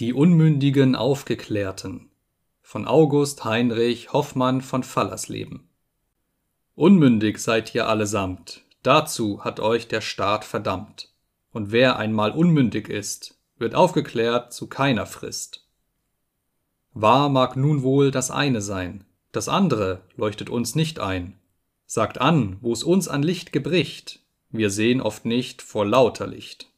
Die unmündigen Aufgeklärten von August Heinrich Hoffmann von Fallersleben Unmündig seid ihr allesamt, dazu hat euch der Staat verdammt. Und wer einmal unmündig ist, wird aufgeklärt zu keiner Frist. Wahr mag nun wohl das eine sein, das andere leuchtet uns nicht ein. Sagt an, wo's uns an Licht gebricht, wir sehen oft nicht vor lauter Licht